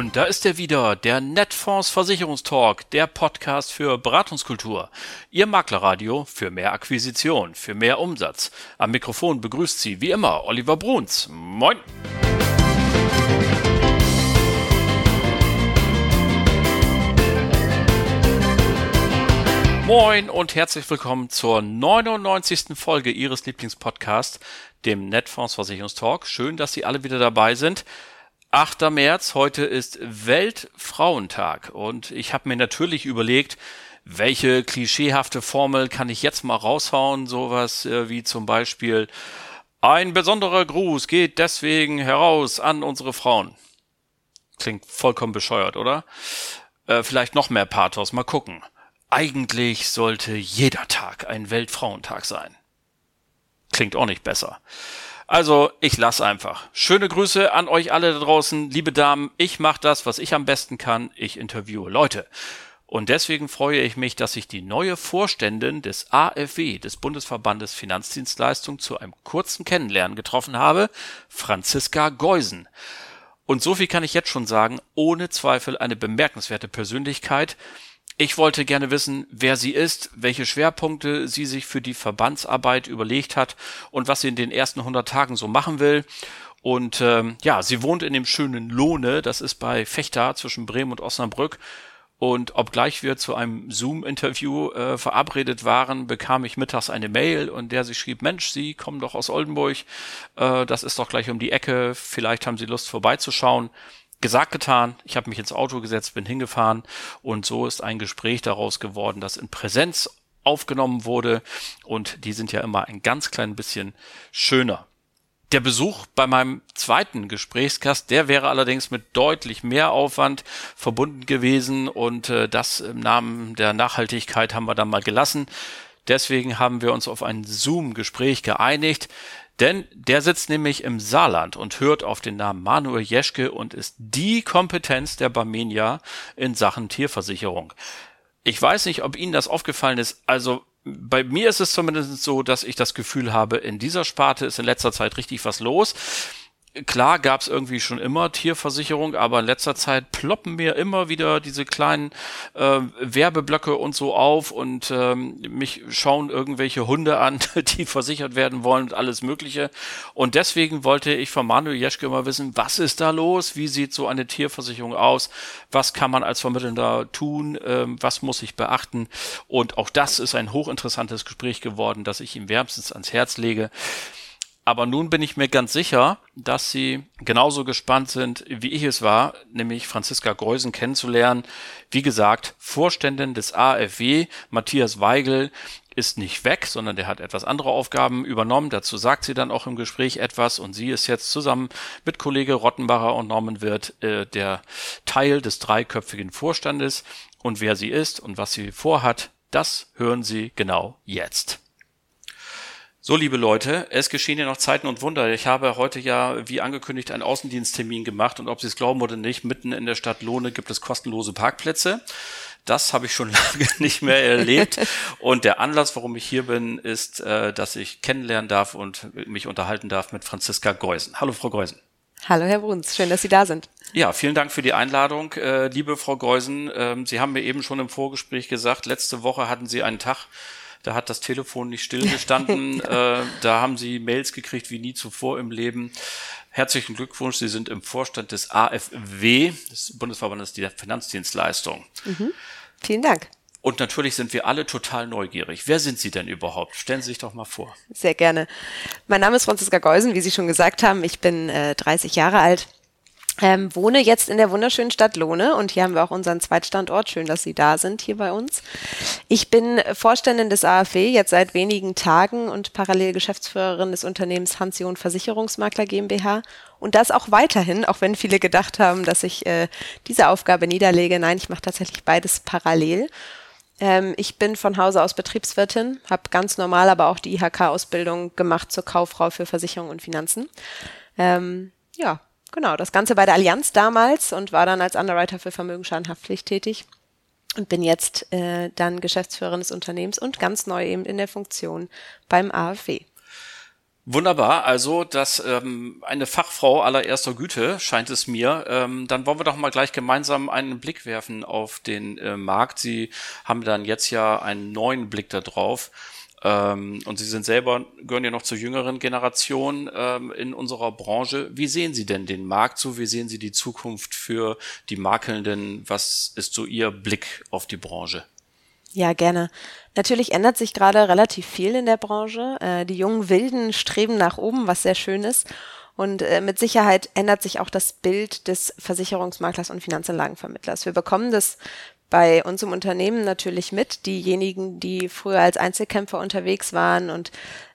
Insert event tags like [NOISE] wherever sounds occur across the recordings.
Und da ist er wieder, der Netfonds Versicherungstalk, der Podcast für Beratungskultur. Ihr Maklerradio für mehr Akquisition, für mehr Umsatz. Am Mikrofon begrüßt Sie wie immer Oliver Bruns. Moin! Moin und herzlich willkommen zur 99. Folge Ihres Lieblingspodcasts, dem Netfonds Versicherungstalk. Schön, dass Sie alle wieder dabei sind. 8. März, heute ist Weltfrauentag und ich habe mir natürlich überlegt, welche klischeehafte Formel kann ich jetzt mal raushauen, sowas äh, wie zum Beispiel ein besonderer Gruß geht deswegen heraus an unsere Frauen. Klingt vollkommen bescheuert, oder? Äh, vielleicht noch mehr Pathos, mal gucken. Eigentlich sollte jeder Tag ein Weltfrauentag sein. Klingt auch nicht besser. Also, ich lass einfach. Schöne Grüße an euch alle da draußen, liebe Damen. Ich mache das, was ich am besten kann. Ich interviewe Leute. Und deswegen freue ich mich, dass ich die neue Vorständin des AFW, des Bundesverbandes Finanzdienstleistung, zu einem kurzen Kennenlernen getroffen habe, Franziska Geusen. Und so viel kann ich jetzt schon sagen, ohne Zweifel eine bemerkenswerte Persönlichkeit, ich wollte gerne wissen, wer sie ist, welche Schwerpunkte sie sich für die Verbandsarbeit überlegt hat und was sie in den ersten 100 Tagen so machen will. Und ähm, ja, sie wohnt in dem schönen Lohne, das ist bei Fechter zwischen Bremen und Osnabrück. Und obgleich wir zu einem Zoom-Interview äh, verabredet waren, bekam ich mittags eine Mail und der sie schrieb, Mensch, Sie kommen doch aus Oldenburg, äh, das ist doch gleich um die Ecke, vielleicht haben Sie Lust vorbeizuschauen gesagt, getan. Ich habe mich ins Auto gesetzt, bin hingefahren und so ist ein Gespräch daraus geworden, das in Präsenz aufgenommen wurde und die sind ja immer ein ganz klein bisschen schöner. Der Besuch bei meinem zweiten Gesprächsgast, der wäre allerdings mit deutlich mehr Aufwand verbunden gewesen und äh, das im Namen der Nachhaltigkeit haben wir dann mal gelassen. Deswegen haben wir uns auf ein Zoom-Gespräch geeinigt. Denn der sitzt nämlich im Saarland und hört auf den Namen Manuel Jeschke und ist die Kompetenz der Barmenia in Sachen Tierversicherung. Ich weiß nicht, ob Ihnen das aufgefallen ist. Also bei mir ist es zumindest so, dass ich das Gefühl habe, in dieser Sparte ist in letzter Zeit richtig was los klar gab es irgendwie schon immer Tierversicherung, aber in letzter Zeit ploppen mir immer wieder diese kleinen äh, Werbeblöcke und so auf und ähm, mich schauen irgendwelche Hunde an, [LAUGHS] die versichert werden wollen und alles Mögliche. Und deswegen wollte ich von Manuel Jeschke immer wissen, was ist da los? Wie sieht so eine Tierversicherung aus? Was kann man als Vermittelnder tun? Ähm, was muss ich beachten? Und auch das ist ein hochinteressantes Gespräch geworden, das ich ihm wärmstens ans Herz lege. Aber nun bin ich mir ganz sicher, dass Sie genauso gespannt sind, wie ich es war, nämlich Franziska Geusen kennenzulernen. Wie gesagt, Vorständin des AfW, Matthias Weigel, ist nicht weg, sondern der hat etwas andere Aufgaben übernommen. Dazu sagt sie dann auch im Gespräch etwas und sie ist jetzt zusammen mit Kollege Rottenbacher und Norman Wirth äh, der Teil des dreiköpfigen Vorstandes. Und wer sie ist und was sie vorhat, das hören Sie genau jetzt. So, liebe Leute, es geschehen ja noch Zeiten und Wunder. Ich habe heute ja, wie angekündigt, einen Außendiensttermin gemacht und ob Sie es glauben oder nicht, mitten in der Stadt Lohne gibt es kostenlose Parkplätze. Das habe ich schon [LAUGHS] lange nicht mehr erlebt. Und der Anlass, warum ich hier bin, ist, äh, dass ich kennenlernen darf und mich unterhalten darf mit Franziska Geusen. Hallo, Frau Geusen. Hallo, Herr Bruns. Schön, dass Sie da sind. Ja, vielen Dank für die Einladung. Äh, liebe Frau Geusen, ähm, Sie haben mir eben schon im Vorgespräch gesagt, letzte Woche hatten Sie einen Tag, da hat das Telefon nicht stillgestanden. [LAUGHS] äh, da haben sie Mails gekriegt wie nie zuvor im Leben. Herzlichen Glückwunsch, Sie sind im Vorstand des AFW, des Bundesverbandes der Finanzdienstleistung. Mhm. Vielen Dank. Und natürlich sind wir alle total neugierig. Wer sind Sie denn überhaupt? Stellen Sie sich doch mal vor. Sehr gerne. Mein Name ist Franziska Geusen, wie Sie schon gesagt haben. Ich bin äh, 30 Jahre alt, ähm, wohne jetzt in der wunderschönen Stadt Lohne und hier haben wir auch unseren Zweitstandort. Schön, dass Sie da sind hier bei uns. Ich bin Vorständin des AfW jetzt seit wenigen Tagen und parallel Geschäftsführerin des Unternehmens Hansion Versicherungsmakler GmbH und das auch weiterhin, auch wenn viele gedacht haben, dass ich äh, diese Aufgabe niederlege. Nein, ich mache tatsächlich beides parallel. Ähm, ich bin von Hause aus Betriebswirtin, habe ganz normal aber auch die IHK-Ausbildung gemacht zur Kauffrau für Versicherung und Finanzen. Ähm, ja, Genau, das Ganze bei der Allianz damals und war dann als Underwriter für Vermögensschadenhaftpflicht tätig und bin jetzt äh, dann Geschäftsführerin des Unternehmens und ganz neu eben in der Funktion beim AfW. Wunderbar, also das ähm, eine Fachfrau allererster Güte scheint es mir. Ähm, dann wollen wir doch mal gleich gemeinsam einen Blick werfen auf den äh, Markt. Sie haben dann jetzt ja einen neuen Blick darauf. Ähm, und Sie sind selber, gehören ja noch zur jüngeren Generation ähm, in unserer Branche. Wie sehen Sie denn den Markt so? Wie sehen Sie die Zukunft für die Makelnden? Was ist so Ihr Blick auf die Branche? Ja, gerne. Natürlich ändert sich gerade relativ viel in der Branche. Äh, die jungen Wilden streben nach oben, was sehr schön ist. Und äh, mit Sicherheit ändert sich auch das Bild des Versicherungsmaklers und Finanzanlagenvermittlers. Wir bekommen das bei uns im Unternehmen natürlich mit. Diejenigen, die früher als Einzelkämpfer unterwegs waren und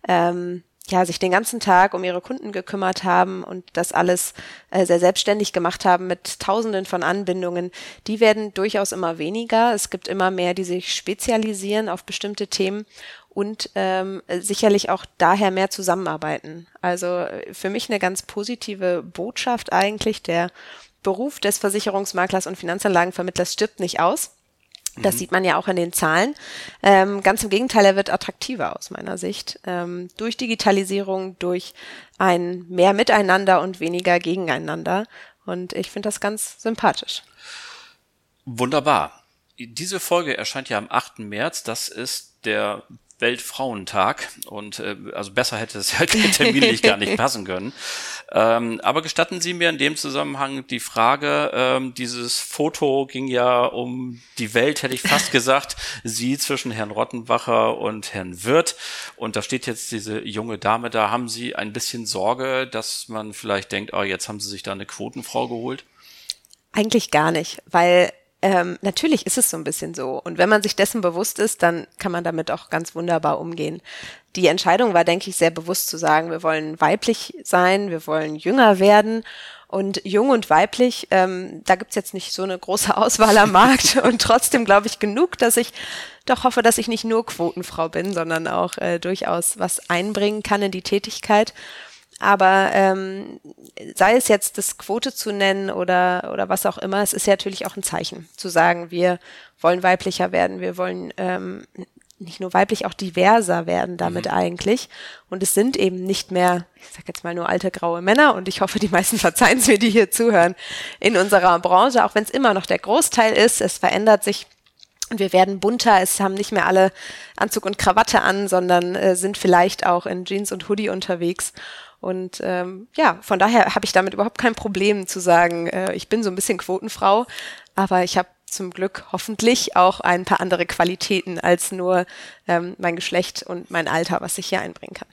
ähm, ja, sich den ganzen Tag um ihre Kunden gekümmert haben und das alles äh, sehr selbstständig gemacht haben mit Tausenden von Anbindungen, die werden durchaus immer weniger. Es gibt immer mehr, die sich spezialisieren auf bestimmte Themen und ähm, sicherlich auch daher mehr zusammenarbeiten. Also äh, für mich eine ganz positive Botschaft eigentlich. Der Beruf des Versicherungsmaklers und Finanzanlagenvermittlers stirbt nicht aus. Das mhm. sieht man ja auch in den Zahlen. Ähm, ganz im Gegenteil, er wird attraktiver aus meiner Sicht. Ähm, durch Digitalisierung, durch ein mehr Miteinander und weniger gegeneinander. Und ich finde das ganz sympathisch. Wunderbar. Diese Folge erscheint ja am 8. März. Das ist der Weltfrauentag und äh, also besser hätte es [LAUGHS] ja terminlich gar nicht passen können. Ähm, aber gestatten Sie mir in dem Zusammenhang die Frage, ähm, dieses Foto ging ja um die Welt, hätte ich fast gesagt, [LAUGHS] Sie zwischen Herrn Rottenbacher und Herrn Wirth und da steht jetzt diese junge Dame da. Haben Sie ein bisschen Sorge, dass man vielleicht denkt, oh, jetzt haben Sie sich da eine Quotenfrau geholt? Eigentlich gar nicht, weil ähm, natürlich ist es so ein bisschen so. Und wenn man sich dessen bewusst ist, dann kann man damit auch ganz wunderbar umgehen. Die Entscheidung war, denke ich, sehr bewusst zu sagen, wir wollen weiblich sein, wir wollen jünger werden. Und jung und weiblich, ähm, da gibt's jetzt nicht so eine große [LAUGHS] Auswahl am Markt und trotzdem glaube ich genug, dass ich doch hoffe, dass ich nicht nur Quotenfrau bin, sondern auch äh, durchaus was einbringen kann in die Tätigkeit. Aber ähm, sei es jetzt das Quote zu nennen oder, oder was auch immer, es ist ja natürlich auch ein Zeichen zu sagen, wir wollen weiblicher werden, wir wollen ähm, nicht nur weiblich, auch diverser werden damit mhm. eigentlich. Und es sind eben nicht mehr, ich sag jetzt mal nur alte graue Männer und ich hoffe, die meisten [LAUGHS] verzeihen es mir, die hier zuhören, in unserer Branche, auch wenn es immer noch der Großteil ist, es verändert sich und wir werden bunter, es haben nicht mehr alle Anzug und Krawatte an, sondern äh, sind vielleicht auch in Jeans und Hoodie unterwegs. Und ähm, ja, von daher habe ich damit überhaupt kein Problem zu sagen, äh, ich bin so ein bisschen Quotenfrau, aber ich habe zum Glück hoffentlich auch ein paar andere Qualitäten als nur ähm, mein Geschlecht und mein Alter, was ich hier einbringen kann.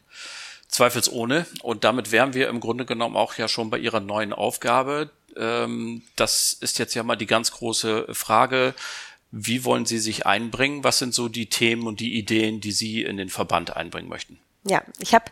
Zweifelsohne. Und damit wären wir im Grunde genommen auch ja schon bei Ihrer neuen Aufgabe. Ähm, das ist jetzt ja mal die ganz große Frage. Wie wollen Sie sich einbringen? Was sind so die Themen und die Ideen, die Sie in den Verband einbringen möchten? Ja, ich habe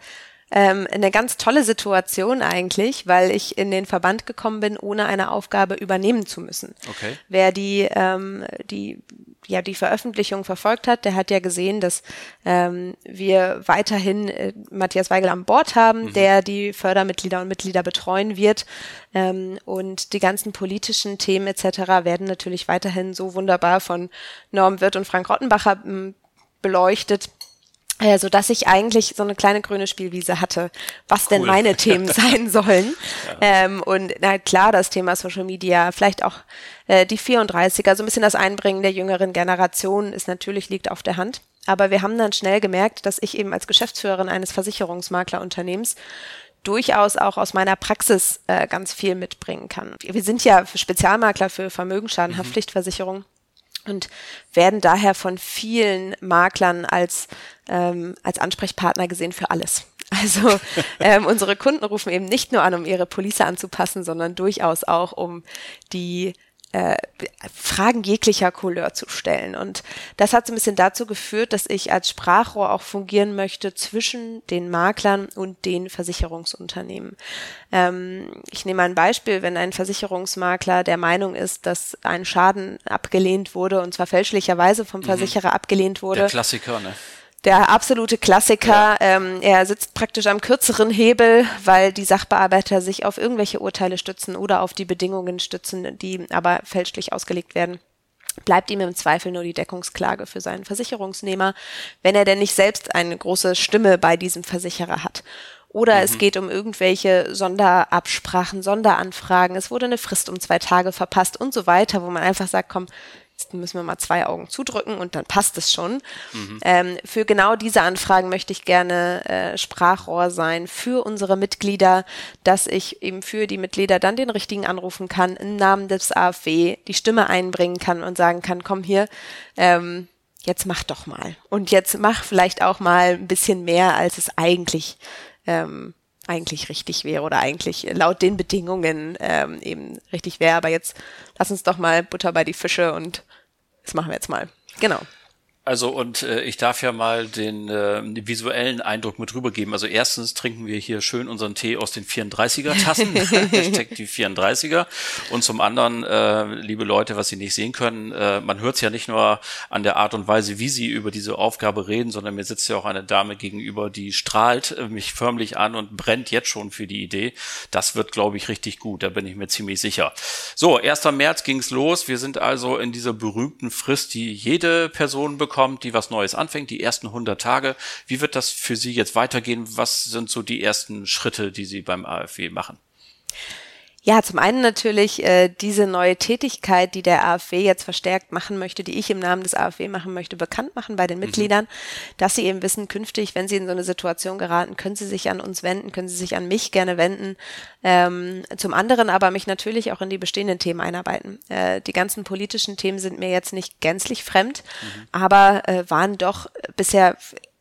ähm, eine ganz tolle Situation eigentlich, weil ich in den Verband gekommen bin, ohne eine Aufgabe übernehmen zu müssen. Okay. Wer die, ähm, die, ja, die Veröffentlichung verfolgt hat, der hat ja gesehen, dass ähm, wir weiterhin äh, Matthias Weigel an Bord haben, mhm. der die Fördermitglieder und Mitglieder betreuen wird. Ähm, und die ganzen politischen Themen etc. werden natürlich weiterhin so wunderbar von Norm Wirth und Frank Rottenbacher ähm, beleuchtet so dass ich eigentlich so eine kleine grüne Spielwiese hatte, was cool. denn meine Themen [LAUGHS] sein sollen. Ja. Ähm, und na klar, das Thema Social Media, vielleicht auch äh, die 34er, so ein bisschen das Einbringen der jüngeren Generation ist natürlich liegt auf der Hand. Aber wir haben dann schnell gemerkt, dass ich eben als Geschäftsführerin eines Versicherungsmaklerunternehmens durchaus auch aus meiner Praxis äh, ganz viel mitbringen kann. Wir sind ja Spezialmakler für Vermögensschadenhaftpflichtversicherung. Mhm und werden daher von vielen Maklern als, ähm, als Ansprechpartner gesehen für alles. [LAUGHS] Also ähm, unsere Kunden rufen eben nicht nur an, um ihre Police anzupassen, sondern durchaus auch, um die äh, Fragen jeglicher Couleur zu stellen. Und das hat so ein bisschen dazu geführt, dass ich als Sprachrohr auch fungieren möchte zwischen den Maklern und den Versicherungsunternehmen. Ähm, ich nehme ein Beispiel, wenn ein Versicherungsmakler der Meinung ist, dass ein Schaden abgelehnt wurde, und zwar fälschlicherweise vom mhm. Versicherer mhm. abgelehnt wurde. Der Klassiker, ne? Der absolute Klassiker. Ja. Ähm, er sitzt praktisch am kürzeren Hebel, weil die Sachbearbeiter sich auf irgendwelche Urteile stützen oder auf die Bedingungen stützen, die aber fälschlich ausgelegt werden. Bleibt ihm im Zweifel nur die Deckungsklage für seinen Versicherungsnehmer, wenn er denn nicht selbst eine große Stimme bei diesem Versicherer hat. oder mhm. es geht um irgendwelche Sonderabsprachen, Sonderanfragen, es wurde eine Frist um zwei Tage verpasst und so weiter, wo man einfach sagt, komm, müssen wir mal zwei Augen zudrücken und dann passt es schon. Mhm. Ähm, für genau diese Anfragen möchte ich gerne äh, Sprachrohr sein für unsere Mitglieder, dass ich eben für die Mitglieder dann den richtigen anrufen kann, im Namen des AfW die Stimme einbringen kann und sagen kann, komm hier, ähm, jetzt mach doch mal. Und jetzt mach vielleicht auch mal ein bisschen mehr, als es eigentlich ähm, eigentlich richtig wäre oder eigentlich laut den Bedingungen ähm, eben richtig wäre. Aber jetzt lass uns doch mal Butter bei die Fische und das machen wir jetzt mal. Genau. Also und äh, ich darf ja mal den, äh, den visuellen Eindruck mit rübergeben. Also erstens trinken wir hier schön unseren Tee aus den 34er Tassen, [LAUGHS] [LAUGHS] Hashtag die 34er. Und zum anderen, äh, liebe Leute, was Sie nicht sehen können, äh, man hört es ja nicht nur an der Art und Weise, wie Sie über diese Aufgabe reden, sondern mir sitzt ja auch eine Dame gegenüber, die strahlt äh, mich förmlich an und brennt jetzt schon für die Idee. Das wird, glaube ich, richtig gut. Da bin ich mir ziemlich sicher. So, 1. März ging's los. Wir sind also in dieser berühmten Frist, die jede Person bekommt kommt, die was Neues anfängt, die ersten 100 Tage. Wie wird das für Sie jetzt weitergehen? Was sind so die ersten Schritte, die Sie beim AfW machen? Ja, zum einen natürlich äh, diese neue Tätigkeit, die der AfW jetzt verstärkt machen möchte, die ich im Namen des AfW machen möchte, bekannt machen bei den mhm. Mitgliedern, dass sie eben wissen, künftig, wenn sie in so eine Situation geraten, können sie sich an uns wenden, können sie sich an mich gerne wenden. Ähm, zum anderen aber mich natürlich auch in die bestehenden Themen einarbeiten. Äh, die ganzen politischen Themen sind mir jetzt nicht gänzlich fremd, mhm. aber äh, waren doch bisher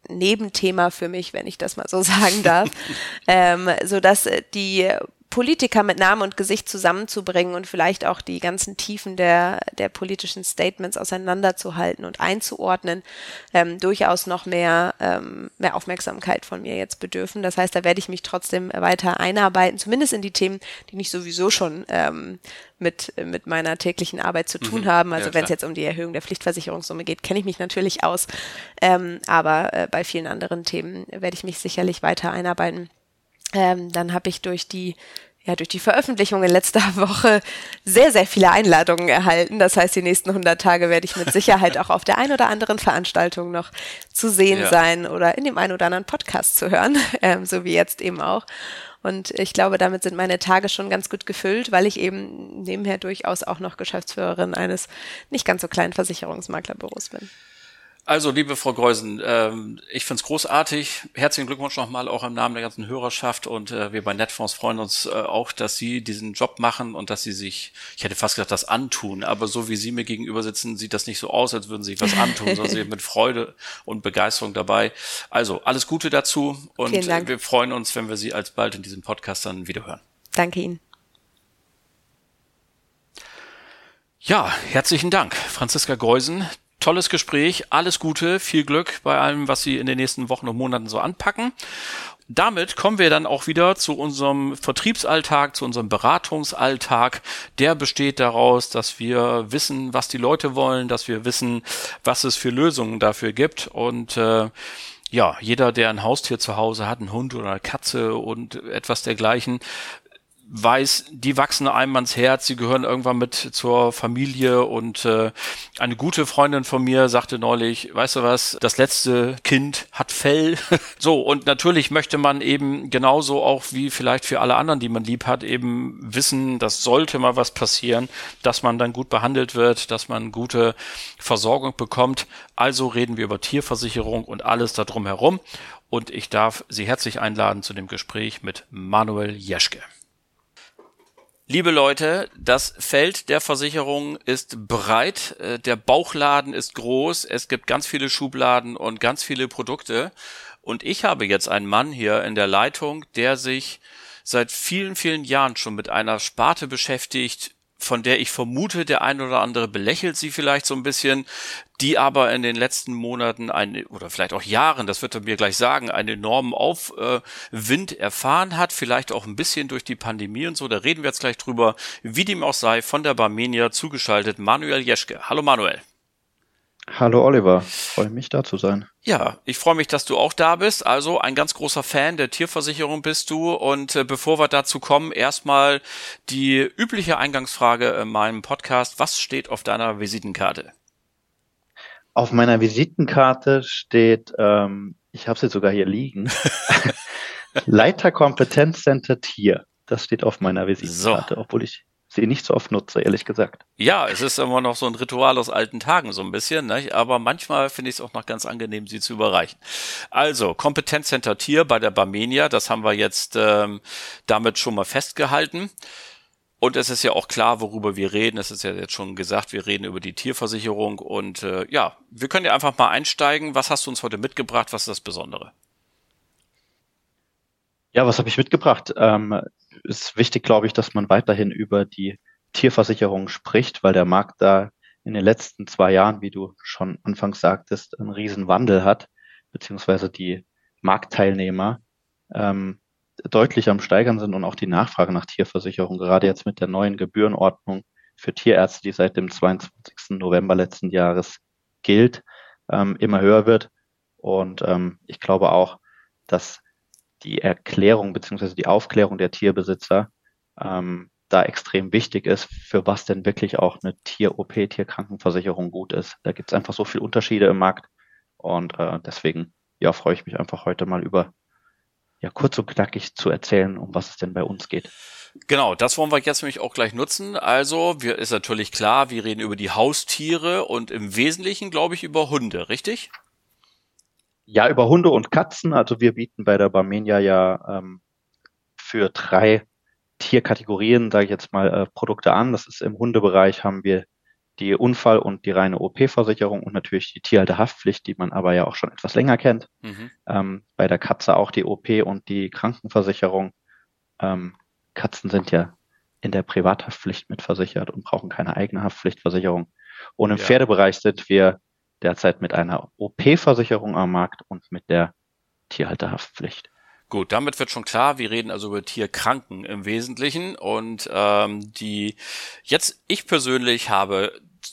Nebenthema für mich, wenn ich das mal so [LAUGHS] sagen darf, [LAUGHS] ähm, so dass äh, die Politiker mit Namen und Gesicht zusammenzubringen und vielleicht auch die ganzen Tiefen der, der politischen Statements auseinanderzuhalten und einzuordnen, ähm, durchaus noch mehr, ähm, mehr Aufmerksamkeit von mir jetzt bedürfen. Das heißt, da werde ich mich trotzdem weiter einarbeiten, zumindest in die Themen, die nicht sowieso schon ähm, mit, mit meiner täglichen Arbeit zu tun mhm. haben. Also ja, wenn es jetzt um die Erhöhung der Pflichtversicherungssumme geht, kenne ich mich natürlich aus. Ähm, aber äh, bei vielen anderen Themen werde ich mich sicherlich weiter einarbeiten. Ähm, dann habe ich durch die ja, durch die Veröffentlichung in letzter [LAUGHS] Woche sehr, sehr viele Einladungen erhalten. Das heißt, die nächsten 100 Tage werde ich mit Sicherheit auch auf der ein oder anderen Veranstaltung noch zu sehen ja. sein oder in dem ein oder anderen Podcast zu hören, [LAUGHS] ähm, so wie jetzt eben auch. Und ich glaube, damit sind meine Tage schon ganz gut gefüllt, weil ich eben nebenher durchaus auch noch Geschäftsführerin eines nicht ganz so kleinen Versicherungsmaklerbüros bin. Also, liebe Frau Geusen, ähm, ich finde es großartig. Herzlichen Glückwunsch nochmal auch im Namen der ganzen Hörerschaft und äh, wir bei Netfonds freuen uns äh, auch, dass Sie diesen Job machen und dass Sie sich, ich hätte fast gesagt, das antun, aber so wie Sie mir gegenüber sitzen, sieht das nicht so aus, als würden Sie sich was antun, sondern Sie sind mit Freude und Begeisterung dabei. Also, alles Gute dazu und wir freuen uns, wenn wir Sie alsbald in diesem Podcast dann wieder hören. Danke Ihnen. Ja, herzlichen Dank, Franziska Geusen, tolles Gespräch, alles Gute, viel Glück bei allem, was Sie in den nächsten Wochen und Monaten so anpacken. Damit kommen wir dann auch wieder zu unserem Vertriebsalltag, zu unserem Beratungsalltag. Der besteht daraus, dass wir wissen, was die Leute wollen, dass wir wissen, was es für Lösungen dafür gibt und äh, ja, jeder, der ein Haustier zu Hause hat, einen Hund oder eine Katze und etwas dergleichen, weiß, die wachsen einem ans Herz, sie gehören irgendwann mit zur Familie und äh, eine gute Freundin von mir sagte neulich, weißt du was, das letzte Kind hat Fell. [LAUGHS] so, und natürlich möchte man eben genauso auch wie vielleicht für alle anderen, die man lieb hat, eben wissen, dass sollte mal was passieren, dass man dann gut behandelt wird, dass man gute Versorgung bekommt. Also reden wir über Tierversicherung und alles darum herum. Und ich darf Sie herzlich einladen zu dem Gespräch mit Manuel Jeschke. Liebe Leute, das Feld der Versicherung ist breit, äh, der Bauchladen ist groß, es gibt ganz viele Schubladen und ganz viele Produkte. Und ich habe jetzt einen Mann hier in der Leitung, der sich seit vielen, vielen Jahren schon mit einer Sparte beschäftigt, von der ich vermute, der ein oder andere belächelt sie vielleicht so ein bisschen, die aber in den letzten Monaten ein, oder vielleicht auch Jahren, das wird er mir gleich sagen, einen enormen Aufwind erfahren hat, vielleicht auch ein bisschen durch die Pandemie und so. Da reden wir jetzt gleich drüber, wie dem auch sei, von der Barmenia zugeschaltet Manuel Jeschke. Hallo Manuel. Hallo Oliver, freue mich da zu sein. Ja, ich freue mich, dass du auch da bist. Also ein ganz großer Fan der Tierversicherung bist du. Und äh, bevor wir dazu kommen, erstmal die übliche Eingangsfrage in meinem Podcast. Was steht auf deiner Visitenkarte? Auf meiner Visitenkarte steht, ähm, ich habe sie sogar hier liegen, [LAUGHS] Leiter Kompetenzcenter Tier. Das steht auf meiner Visitenkarte, so. obwohl ich sie nicht so oft nutze, ehrlich gesagt. Ja, es ist immer noch so ein Ritual aus alten Tagen, so ein bisschen, ne? aber manchmal finde ich es auch noch ganz angenehm, sie zu überreichen. Also, Kompetenzcenter Tier bei der Barmenia, das haben wir jetzt ähm, damit schon mal festgehalten. Und es ist ja auch klar, worüber wir reden. Es ist ja jetzt schon gesagt, wir reden über die Tierversicherung. Und äh, ja, wir können ja einfach mal einsteigen. Was hast du uns heute mitgebracht? Was ist das Besondere? Ja, was habe ich mitgebracht? Ähm, ist wichtig, glaube ich, dass man weiterhin über die Tierversicherung spricht, weil der Markt da in den letzten zwei Jahren, wie du schon anfangs sagtest, einen riesen Wandel hat, beziehungsweise die Marktteilnehmer ähm, deutlich am Steigern sind und auch die Nachfrage nach Tierversicherung, gerade jetzt mit der neuen Gebührenordnung für Tierärzte, die seit dem 22. November letzten Jahres gilt, ähm, immer höher wird. Und ähm, ich glaube auch, dass die Erklärung beziehungsweise die Aufklärung der Tierbesitzer ähm, da extrem wichtig ist, für was denn wirklich auch eine Tier-OP, Tierkrankenversicherung gut ist. Da gibt es einfach so viele Unterschiede im Markt und äh, deswegen ja freue ich mich einfach heute mal über ja kurz und knackig zu erzählen, um was es denn bei uns geht. Genau, das wollen wir jetzt nämlich auch gleich nutzen. Also, wir, ist natürlich klar, wir reden über die Haustiere und im Wesentlichen, glaube ich, über Hunde, richtig? Ja, über Hunde und Katzen. Also wir bieten bei der Barmenia ja ähm, für drei Tierkategorien, sage ich jetzt mal, äh, Produkte an. Das ist im Hundebereich haben wir die Unfall- und die reine OP-Versicherung und natürlich die Tierhalterhaftpflicht, die man aber ja auch schon etwas länger kennt. Mhm. Ähm, bei der Katze auch die OP und die Krankenversicherung. Ähm, Katzen sind ja in der Privathaftpflicht mitversichert und brauchen keine eigene Haftpflichtversicherung. Und im ja. Pferdebereich sind wir derzeit mit einer OP-Versicherung am Markt und mit der Tierhalterhaftpflicht. Gut, damit wird schon klar, wir reden also über Tierkranken im Wesentlichen und ähm, die jetzt ich persönlich habe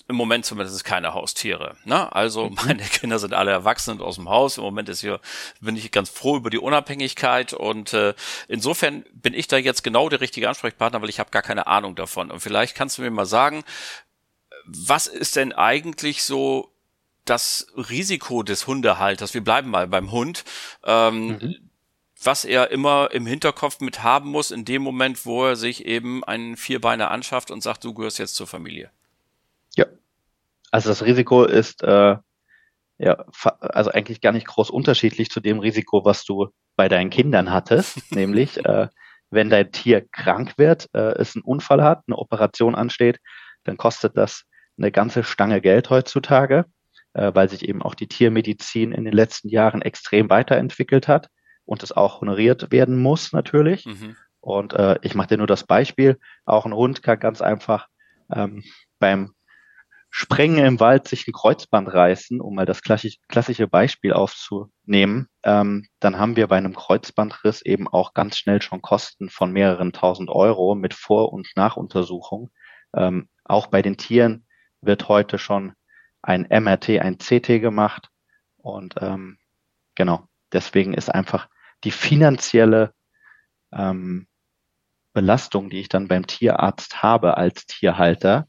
im Moment zumindest keine Haustiere. Ne? Also mhm. meine [LAUGHS] Kinder sind alle erwachsen und aus dem Haus. Im Moment ist hier bin ich ganz froh über die Unabhängigkeit und äh, insofern bin ich da jetzt genau der richtige Ansprechpartner, weil ich habe gar keine Ahnung davon. Und vielleicht kannst du mir mal sagen, was ist denn eigentlich so das Risiko des Hundehalters, wir bleiben mal beim Hund, ähm, mhm. was er immer im Hinterkopf mit haben muss in dem Moment, wo er sich eben einen Vierbeiner anschafft und sagt, du gehörst jetzt zur Familie. Ja, also das Risiko ist äh, ja also eigentlich gar nicht groß unterschiedlich zu dem Risiko, was du bei deinen Kindern hattest, [LAUGHS] nämlich äh, wenn dein Tier krank wird, äh, es einen Unfall hat, eine Operation ansteht, dann kostet das eine ganze Stange Geld heutzutage äh, weil sich eben auch die Tiermedizin in den letzten Jahren extrem weiterentwickelt hat und es auch honoriert werden muss natürlich. Mhm. Und äh, ich mache dir nur das Beispiel, auch ein Hund kann ganz einfach ähm, beim Sprengen im Wald sich ein Kreuzband reißen, um mal das klassische Beispiel aufzunehmen, ähm, dann haben wir bei einem Kreuzbandriss eben auch ganz schnell schon Kosten von mehreren tausend Euro mit Vor- und Nachuntersuchung. Ähm, auch bei den Tieren wird heute schon ein MRT, ein CT gemacht. Und ähm, genau, deswegen ist einfach die finanzielle ähm, Belastung, die ich dann beim Tierarzt habe als Tierhalter,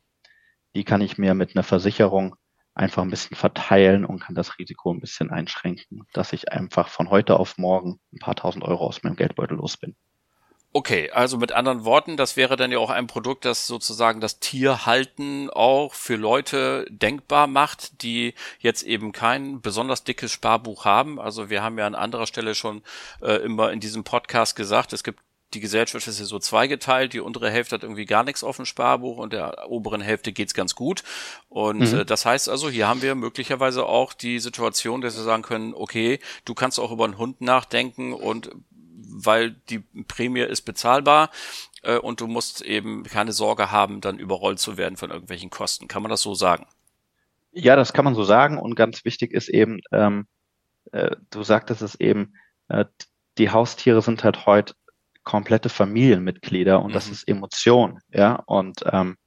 die kann ich mir mit einer Versicherung einfach ein bisschen verteilen und kann das Risiko ein bisschen einschränken, dass ich einfach von heute auf morgen ein paar tausend Euro aus meinem Geldbeutel los bin. Okay, also mit anderen Worten, das wäre dann ja auch ein Produkt, das sozusagen das Tierhalten auch für Leute denkbar macht, die jetzt eben kein besonders dickes Sparbuch haben. Also wir haben ja an anderer Stelle schon äh, immer in diesem Podcast gesagt, es gibt die Gesellschaft ist ja so zweigeteilt, die untere Hälfte hat irgendwie gar nichts auf dem Sparbuch und der oberen Hälfte geht's ganz gut. Und mhm. äh, das heißt also, hier haben wir möglicherweise auch die Situation, dass wir sagen können, okay, du kannst auch über einen Hund nachdenken und weil die Prämie ist bezahlbar äh, und du musst eben keine Sorge haben, dann überrollt zu werden von irgendwelchen Kosten. Kann man das so sagen? Ja, das kann man so sagen. Und ganz wichtig ist eben, ähm, äh, du sagtest es eben, äh, die Haustiere sind halt heute komplette Familienmitglieder und mhm. das ist Emotion, ja. Und ähm,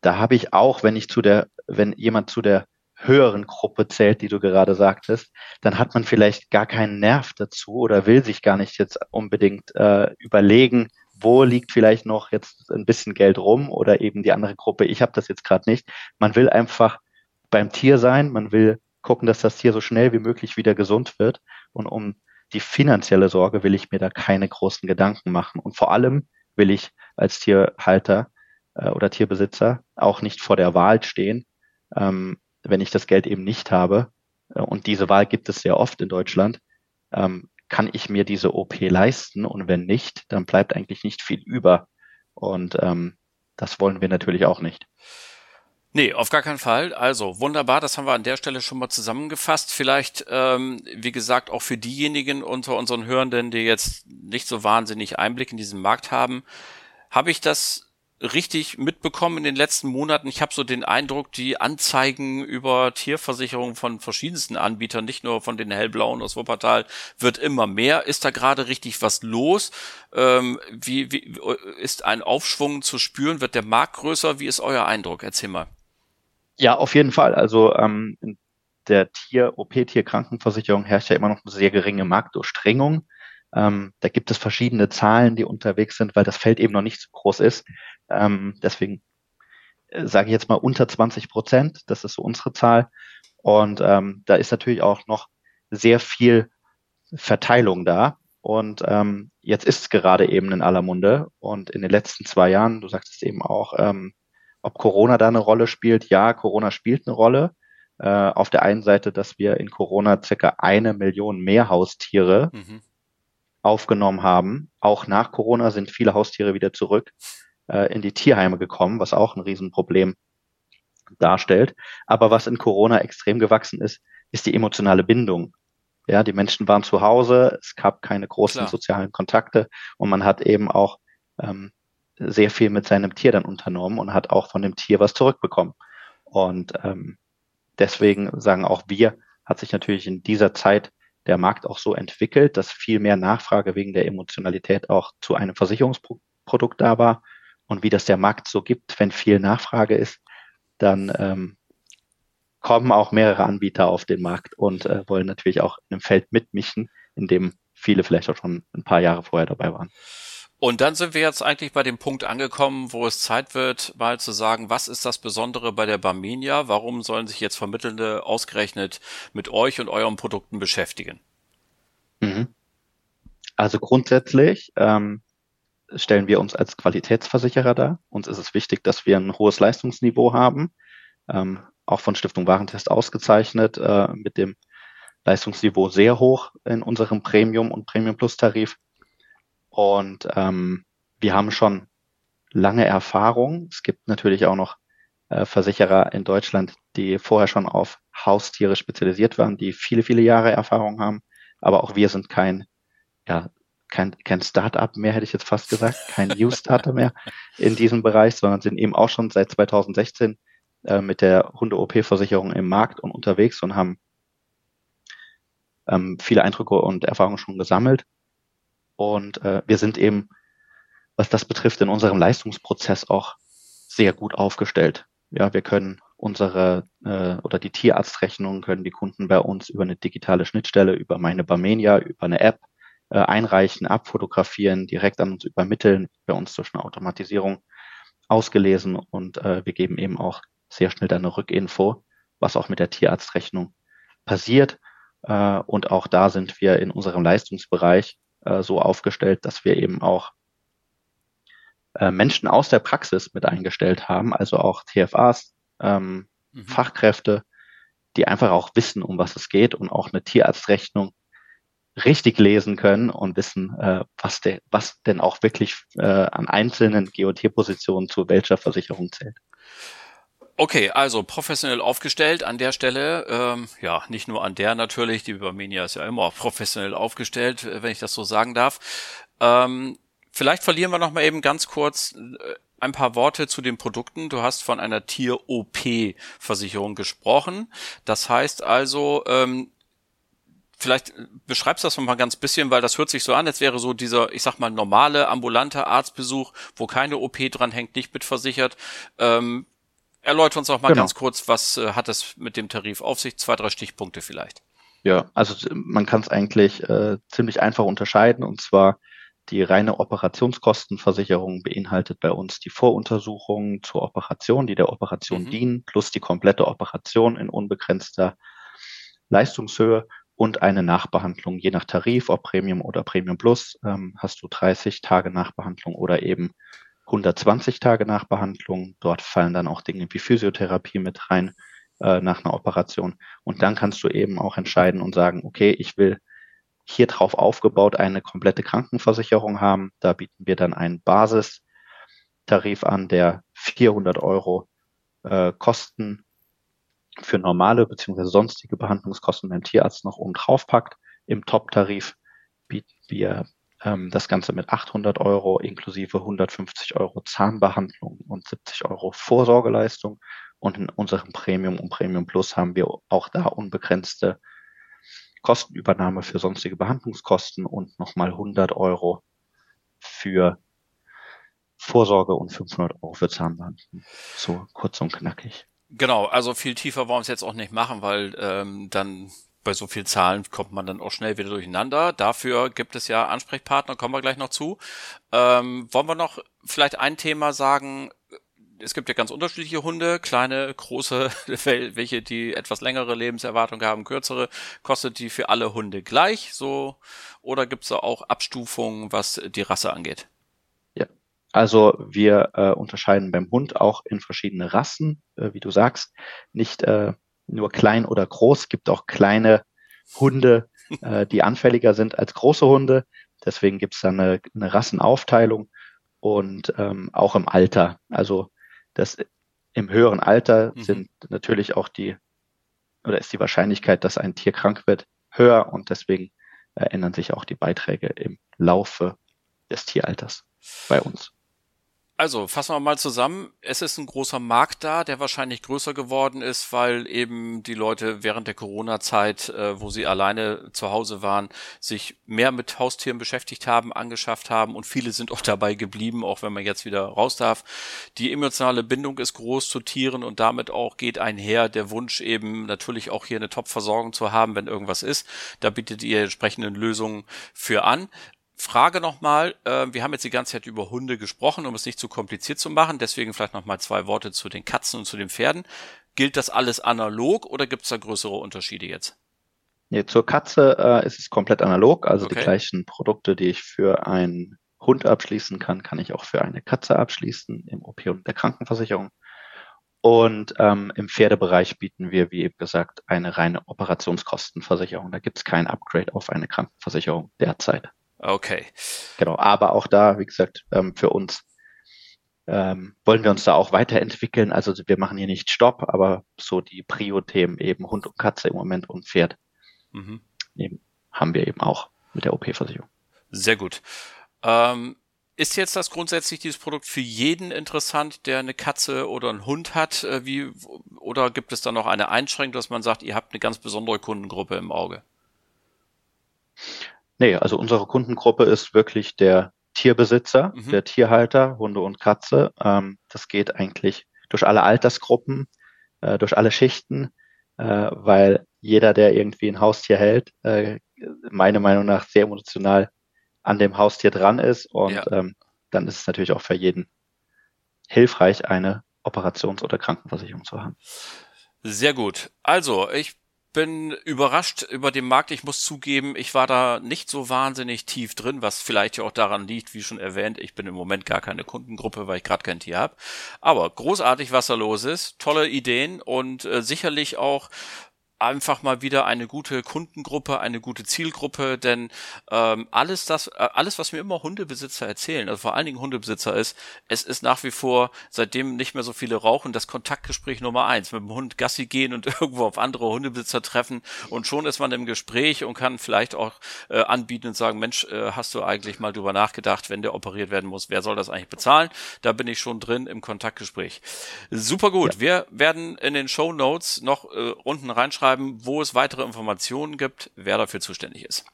da habe ich auch, wenn ich zu der, wenn jemand zu der höheren Gruppe zählt, die du gerade sagtest, dann hat man vielleicht gar keinen Nerv dazu oder will sich gar nicht jetzt unbedingt äh, überlegen, wo liegt vielleicht noch jetzt ein bisschen Geld rum oder eben die andere Gruppe, ich habe das jetzt gerade nicht. Man will einfach beim Tier sein, man will gucken, dass das Tier so schnell wie möglich wieder gesund wird. Und um die finanzielle Sorge will ich mir da keine großen Gedanken machen. Und vor allem will ich als Tierhalter äh, oder Tierbesitzer auch nicht vor der Wahl stehen, ähm, wenn ich das Geld eben nicht habe. Äh, und diese Wahl gibt es sehr oft in Deutschland. Ähm, kann ich mir diese OP leisten? Und wenn nicht, dann bleibt eigentlich nicht viel über. Und ähm, das wollen wir natürlich auch nicht. Nee, auf gar keinen Fall. Also wunderbar, das haben wir an der Stelle schon mal zusammengefasst. Vielleicht, ähm, wie gesagt, auch für diejenigen unter unseren Hörenden, die jetzt nicht so wahnsinnig Einblick in diesen Markt haben, habe ich das richtig mitbekommen in den letzten Monaten. Ich habe so den Eindruck, die Anzeigen über Tierversicherungen von verschiedensten Anbietern, nicht nur von den hellblauen aus Wuppertal, wird immer mehr. Ist da gerade richtig was los? Ähm, wie, wie ist ein Aufschwung zu spüren? Wird der Markt größer? Wie ist euer Eindruck? Erzähl mal. Ja, auf jeden Fall. Also ähm, in der Tier, OP-Tierkrankenversicherung herrscht ja immer noch eine sehr geringe Marktdurchdringung. Ähm, da gibt es verschiedene Zahlen, die unterwegs sind, weil das Feld eben noch nicht so groß ist. Ähm, deswegen äh, sage ich jetzt mal unter 20 Prozent. Das ist so unsere Zahl. Und ähm, da ist natürlich auch noch sehr viel Verteilung da. Und ähm, jetzt ist es gerade eben in aller Munde. Und in den letzten zwei Jahren, du sagst es eben auch, ähm, ob Corona da eine Rolle spielt. Ja, Corona spielt eine Rolle. Äh, auf der einen Seite, dass wir in Corona circa eine Million mehr Haustiere mhm aufgenommen haben. Auch nach Corona sind viele Haustiere wieder zurück äh, in die Tierheime gekommen, was auch ein Riesenproblem darstellt. Aber was in Corona extrem gewachsen ist, ist die emotionale Bindung. Ja, die Menschen waren zu Hause, es gab keine großen Klar. sozialen Kontakte und man hat eben auch ähm, sehr viel mit seinem Tier dann unternommen und hat auch von dem Tier was zurückbekommen. Und ähm, deswegen sagen auch wir, hat sich natürlich in dieser Zeit der Markt auch so entwickelt, dass viel mehr Nachfrage wegen der Emotionalität auch zu einem Versicherungsprodukt da war. Und wie das der Markt so gibt, wenn viel Nachfrage ist, dann ähm, kommen auch mehrere Anbieter auf den Markt und äh, wollen natürlich auch in einem Feld mitmischen, in dem viele vielleicht auch schon ein paar Jahre vorher dabei waren. Und dann sind wir jetzt eigentlich bei dem Punkt angekommen, wo es Zeit wird, mal zu sagen, was ist das Besondere bei der Barmenia? Warum sollen sich jetzt Vermittelnde ausgerechnet mit euch und euren Produkten beschäftigen? Mhm. Also grundsätzlich ähm, stellen wir uns als Qualitätsversicherer dar. Uns ist es wichtig, dass wir ein hohes Leistungsniveau haben, ähm, auch von Stiftung Warentest ausgezeichnet, äh, mit dem Leistungsniveau sehr hoch in unserem Premium- und Premium-Plus-Tarif. Und ähm, wir haben schon lange Erfahrung. Es gibt natürlich auch noch äh, Versicherer in Deutschland, die vorher schon auf Haustiere spezialisiert waren, die viele, viele Jahre Erfahrung haben. Aber auch wir sind kein, ja, kein, kein Start-up mehr, hätte ich jetzt fast gesagt, kein New Starter mehr in diesem Bereich, sondern sind eben auch schon seit 2016 äh, mit der Hunde-OP-Versicherung im Markt und unterwegs und haben ähm, viele Eindrücke und Erfahrungen schon gesammelt. Und äh, wir sind eben, was das betrifft, in unserem Leistungsprozess auch sehr gut aufgestellt. Ja, wir können unsere äh, oder die Tierarztrechnungen können die Kunden bei uns über eine digitale Schnittstelle, über meine Barmenia, über eine App äh, einreichen, abfotografieren, direkt an uns übermitteln, bei uns durch eine Automatisierung ausgelesen und äh, wir geben eben auch sehr schnell dann eine Rückinfo, was auch mit der Tierarztrechnung passiert. Äh, und auch da sind wir in unserem Leistungsbereich äh, so aufgestellt, dass wir eben auch äh, Menschen aus der Praxis mit eingestellt haben, also auch TFAs, ähm, mhm. Fachkräfte, die einfach auch wissen, um was es geht und auch eine Tierarztrechnung richtig lesen können und wissen, äh, was, de, was denn auch wirklich äh, an einzelnen GOT-Positionen zu welcher Versicherung zählt. Okay, also professionell aufgestellt an der Stelle. Ähm, ja, nicht nur an der natürlich. Die Barmenia ist ja immer professionell aufgestellt, äh, wenn ich das so sagen darf. Ähm, vielleicht verlieren wir noch mal eben ganz kurz äh, ein paar Worte zu den Produkten. Du hast von einer Tier-OP-Versicherung gesprochen. Das heißt also, ähm, vielleicht beschreibst du das noch mal ganz bisschen, weil das hört sich so an, als wäre so dieser, ich sag mal, normale ambulante Arztbesuch, wo keine OP dran hängt, nicht mitversichert. Ähm, Erläuter uns auch mal genau. ganz kurz, was äh, hat es mit dem Tarif auf sich? Zwei, drei Stichpunkte vielleicht. Ja, also man kann es eigentlich äh, ziemlich einfach unterscheiden und zwar die reine Operationskostenversicherung beinhaltet bei uns die Voruntersuchungen zur Operation, die der Operation mhm. dienen, plus die komplette Operation in unbegrenzter Leistungshöhe. Und eine Nachbehandlung, je nach Tarif, ob Premium oder Premium Plus, ähm, hast du 30 Tage Nachbehandlung oder eben 120 Tage Nachbehandlung. Dort fallen dann auch Dinge wie Physiotherapie mit rein äh, nach einer Operation. Und dann kannst du eben auch entscheiden und sagen, okay, ich will hier drauf aufgebaut eine komplette Krankenversicherung haben. Da bieten wir dann einen Basistarif an, der 400 Euro äh, Kosten für normale bzw. sonstige Behandlungskosten beim Tierarzt noch oben drauf packt. Im Top-Tarif bieten wir ähm, das Ganze mit 800 Euro inklusive 150 Euro Zahnbehandlung und 70 Euro Vorsorgeleistung. Und in unserem Premium und Premium Plus haben wir auch da unbegrenzte Kostenübernahme für sonstige Behandlungskosten und nochmal 100 Euro für Vorsorge und 500 Euro für Zahnbehandlung. So kurz und knackig. Genau, also viel tiefer wollen wir es jetzt auch nicht machen, weil ähm, dann bei so vielen Zahlen kommt man dann auch schnell wieder durcheinander. Dafür gibt es ja Ansprechpartner, kommen wir gleich noch zu. Ähm, wollen wir noch vielleicht ein Thema sagen? Es gibt ja ganz unterschiedliche Hunde, kleine, große, [LAUGHS] welche die etwas längere Lebenserwartung haben, kürzere. Kostet die für alle Hunde gleich so? Oder gibt es da auch Abstufungen, was die Rasse angeht? Also wir äh, unterscheiden beim Hund auch in verschiedene Rassen, äh, wie du sagst. Nicht äh, nur klein oder groß, gibt auch kleine Hunde, äh, die anfälliger sind als große Hunde. Deswegen gibt es da eine, eine Rassenaufteilung und ähm, auch im Alter. Also das im höheren Alter mhm. sind natürlich auch die oder ist die Wahrscheinlichkeit, dass ein Tier krank wird, höher und deswegen äh, ändern sich auch die Beiträge im Laufe des Tieralters bei uns. Also fassen wir mal zusammen. Es ist ein großer Markt da, der wahrscheinlich größer geworden ist, weil eben die Leute während der Corona-Zeit, äh, wo sie alleine zu Hause waren, sich mehr mit Haustieren beschäftigt haben, angeschafft haben und viele sind auch dabei geblieben, auch wenn man jetzt wieder raus darf. Die emotionale Bindung ist groß zu Tieren und damit auch geht einher der Wunsch eben natürlich auch hier eine Top-Versorgung zu haben, wenn irgendwas ist. Da bietet ihr entsprechende Lösungen für an. Frage nochmal, äh, wir haben jetzt die ganze Zeit über Hunde gesprochen, um es nicht zu kompliziert zu machen, deswegen vielleicht nochmal zwei Worte zu den Katzen und zu den Pferden. Gilt das alles analog oder gibt es da größere Unterschiede jetzt? Nee, zur Katze äh, ist es komplett analog, also okay. die gleichen Produkte, die ich für einen Hund abschließen kann, kann ich auch für eine Katze abschließen im OP und der Krankenversicherung. Und ähm, im Pferdebereich bieten wir, wie eben gesagt, eine reine Operationskostenversicherung. Da gibt es kein Upgrade auf eine Krankenversicherung derzeit. Okay. Genau, aber auch da, wie gesagt, ähm, für uns ähm, wollen wir uns da auch weiterentwickeln. Also wir machen hier nicht Stopp, aber so die Prio-Themen eben Hund und Katze im Moment und Pferd mhm. eben, haben wir eben auch mit der OP-Versicherung. Sehr gut. Ähm, ist jetzt das grundsätzlich dieses Produkt für jeden interessant, der eine Katze oder einen Hund hat? Äh, wie, oder gibt es da noch eine Einschränkung, dass man sagt, ihr habt eine ganz besondere Kundengruppe im Auge? Nee, also unsere Kundengruppe ist wirklich der Tierbesitzer, mhm. der Tierhalter, Hunde und Katze. Ähm, das geht eigentlich durch alle Altersgruppen, äh, durch alle Schichten, äh, weil jeder, der irgendwie ein Haustier hält, äh, meiner Meinung nach sehr emotional an dem Haustier dran ist. Und ja. ähm, dann ist es natürlich auch für jeden hilfreich, eine Operations- oder Krankenversicherung zu haben. Sehr gut. Also, ich bin überrascht über den Markt. Ich muss zugeben, ich war da nicht so wahnsinnig tief drin, was vielleicht ja auch daran liegt, wie schon erwähnt, ich bin im Moment gar keine Kundengruppe, weil ich gerade kein Tier habe. Aber großartig, was da los ist, tolle Ideen und äh, sicherlich auch einfach mal wieder eine gute Kundengruppe, eine gute Zielgruppe, denn ähm, alles das, äh, alles, was mir immer Hundebesitzer erzählen, also vor allen Dingen Hundebesitzer ist, es ist nach wie vor, seitdem nicht mehr so viele rauchen, das Kontaktgespräch Nummer eins, mit dem Hund Gassi gehen und [LAUGHS] irgendwo auf andere Hundebesitzer treffen und schon ist man im Gespräch und kann vielleicht auch äh, anbieten und sagen, Mensch, äh, hast du eigentlich mal drüber nachgedacht, wenn der operiert werden muss, wer soll das eigentlich bezahlen? Da bin ich schon drin im Kontaktgespräch. Super gut. Ja. Wir werden in den Show Notes noch äh, unten reinschreiben, schreiben, wo es weitere Informationen gibt, wer dafür zuständig ist.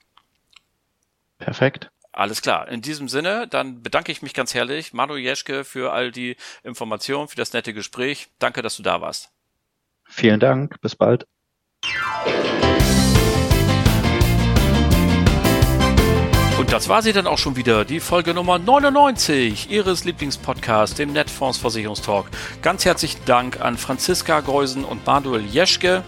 Perfekt. Alles klar. In diesem Sinne, dann bedanke ich mich ganz herrlich, Manu Jeschke, für all die Informationen, für das nette Gespräch. Danke, dass du da warst. Vielen Dank. Bis bald. Und das war sie dann auch schon wieder, die Folge Nummer 99 Ihres Lieblingspodcasts, dem Netfonds Versicherungstalk. Ganz herzlichen Dank an Franziska Geusen und Manuel Jeschke.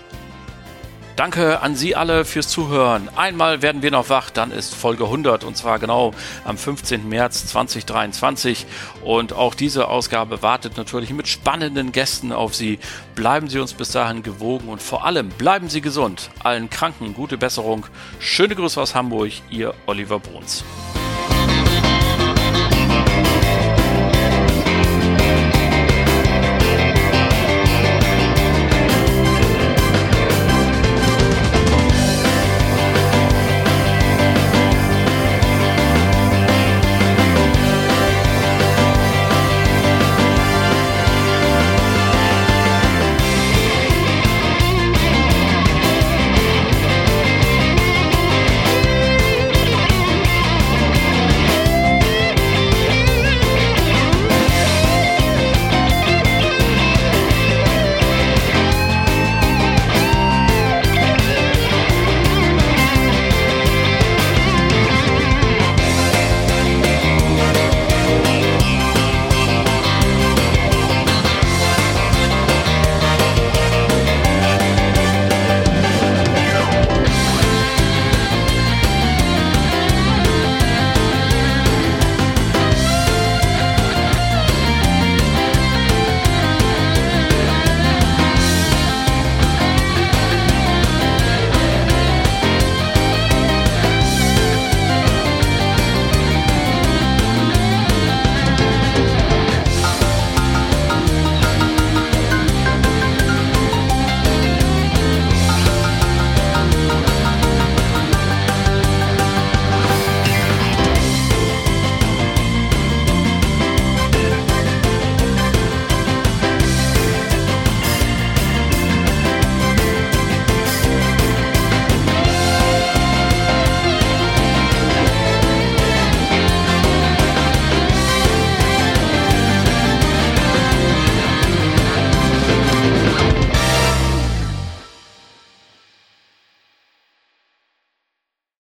Danke an Sie alle fürs Zuhören. Einmal werden wir noch wach, dann ist Folge 100 und zwar genau am 15. März 2023. Und auch diese Ausgabe wartet natürlich mit spannenden Gästen auf Sie. Bleiben Sie uns bis dahin gewogen und vor allem bleiben Sie gesund. Allen Kranken gute Besserung. Schöne Grüße aus Hamburg, Ihr Oliver Bruns.